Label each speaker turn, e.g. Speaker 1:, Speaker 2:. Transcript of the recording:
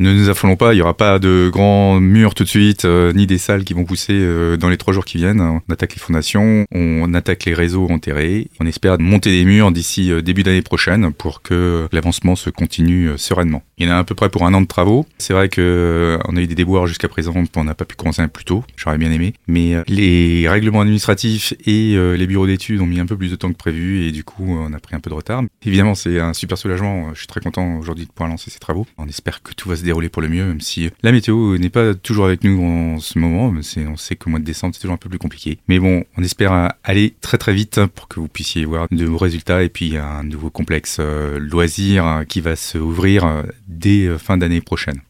Speaker 1: Ne nous affolons pas, il n'y aura pas de grands murs tout de suite, euh, ni des salles qui vont pousser euh, dans les trois jours qui viennent. On attaque les fondations, on attaque les réseaux enterrés. On espère monter des murs d'ici euh, début d'année prochaine pour que l'avancement se continue sereinement. Il y en a à peu près pour un an de travaux. C'est vrai que on a eu des déboires jusqu'à présent, on n'a pas pu commencer un plus tôt. J'aurais bien aimé, mais les règlements administratifs et les bureaux d'études ont mis un peu plus de temps que prévu et du coup on a pris un peu de retard. Évidemment, c'est un super soulagement. Je suis très content aujourd'hui de pouvoir lancer ces travaux. On espère que tout va se dérouler pour le mieux, même si la météo n'est pas toujours avec nous en ce moment. On sait qu'au mois de décembre, c'est toujours un peu plus compliqué. Mais bon, on espère aller très très vite pour que vous puissiez voir de nouveaux résultats et puis un nouveau complexe euh, loisir qui va se ouvrir euh, dès euh, fin d'année prochaine.